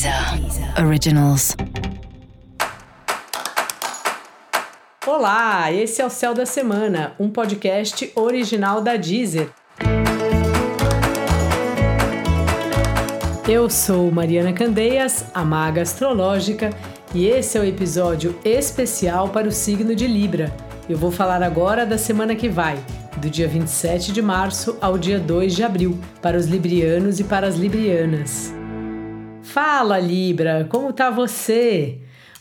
Deezer Originals. Olá, esse é o Céu da Semana, um podcast original da Deezer. Eu sou Mariana Candeias, a maga astrológica, e esse é o episódio especial para o signo de Libra. Eu vou falar agora da semana que vai, do dia 27 de março ao dia 2 de abril, para os librianos e para as librianas. Fala Libra, como tá você?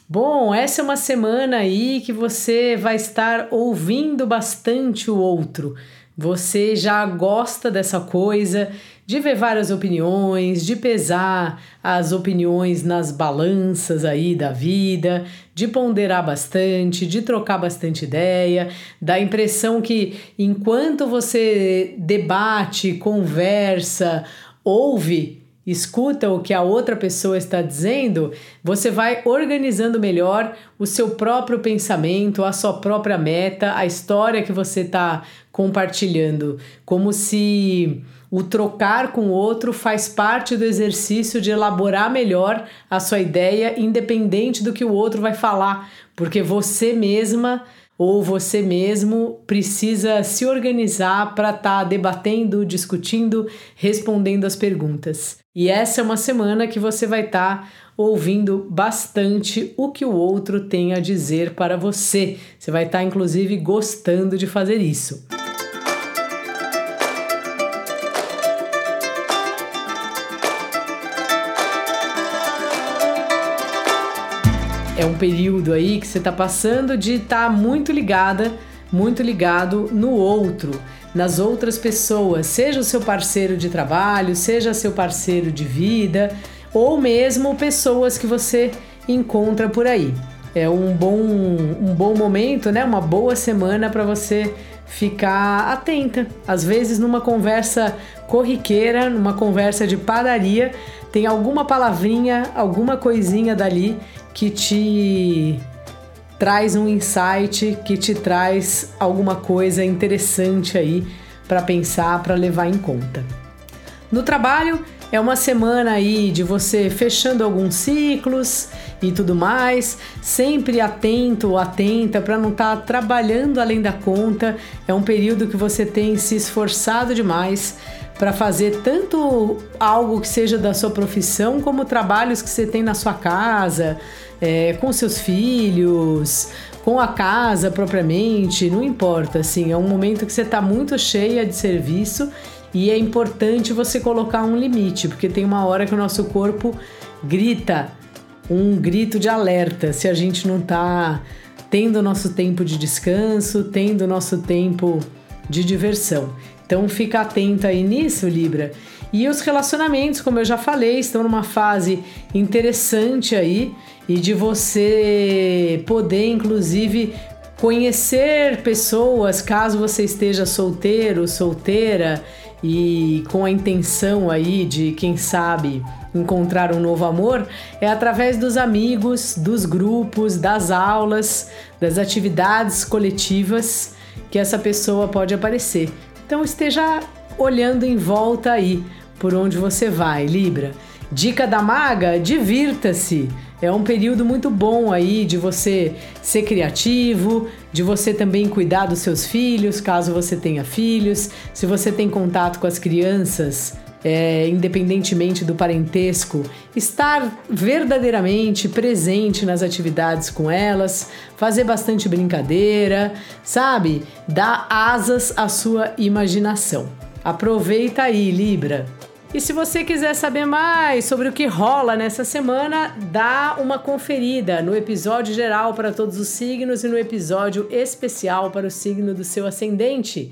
Bom, essa é uma semana aí que você vai estar ouvindo bastante o outro. Você já gosta dessa coisa de ver várias opiniões, de pesar as opiniões nas balanças aí da vida, de ponderar bastante, de trocar bastante ideia, dá impressão que enquanto você debate, conversa, ouve, escuta o que a outra pessoa está dizendo, você vai organizando melhor o seu próprio pensamento, a sua própria meta, a história que você está compartilhando, como se o trocar com o outro faz parte do exercício de elaborar melhor a sua ideia, independente do que o outro vai falar, porque você mesma ou você mesmo precisa se organizar para estar tá debatendo, discutindo, respondendo as perguntas. E essa é uma semana que você vai estar tá ouvindo bastante o que o outro tem a dizer para você. Você vai estar, tá, inclusive, gostando de fazer isso. É um período aí que você está passando de estar tá muito ligada, muito ligado no outro nas outras pessoas, seja o seu parceiro de trabalho, seja seu parceiro de vida, ou mesmo pessoas que você encontra por aí. É um bom, um bom momento, né? Uma boa semana para você ficar atenta. Às vezes, numa conversa corriqueira, numa conversa de padaria, tem alguma palavrinha, alguma coisinha dali que te traz um insight que te traz alguma coisa interessante aí para pensar, para levar em conta. No trabalho, é uma semana aí de você fechando alguns ciclos e tudo mais, sempre atento ou atenta para não estar tá trabalhando além da conta. É um período que você tem se esforçado demais para fazer tanto algo que seja da sua profissão, como trabalhos que você tem na sua casa, é, com seus filhos, com a casa propriamente, não importa, assim, é um momento que você está muito cheia de serviço e é importante você colocar um limite, porque tem uma hora que o nosso corpo grita um grito de alerta se a gente não está tendo nosso tempo de descanso, tendo nosso tempo de diversão. Então fica atento aí nisso, Libra. E os relacionamentos, como eu já falei, estão numa fase interessante aí e de você poder, inclusive, conhecer pessoas, caso você esteja solteiro, solteira e com a intenção aí de, quem sabe, encontrar um novo amor, é através dos amigos, dos grupos, das aulas, das atividades coletivas que essa pessoa pode aparecer. Então esteja olhando em volta aí por onde você vai, Libra. Dica da maga: divirta-se. É um período muito bom aí de você ser criativo, de você também cuidar dos seus filhos, caso você tenha filhos. Se você tem contato com as crianças, é, independentemente do parentesco, estar verdadeiramente presente nas atividades com elas, fazer bastante brincadeira, sabe? Dar asas à sua imaginação. Aproveita aí, Libra. E se você quiser saber mais sobre o que rola nessa semana, dá uma conferida no episódio geral para todos os signos e no episódio especial para o signo do seu ascendente.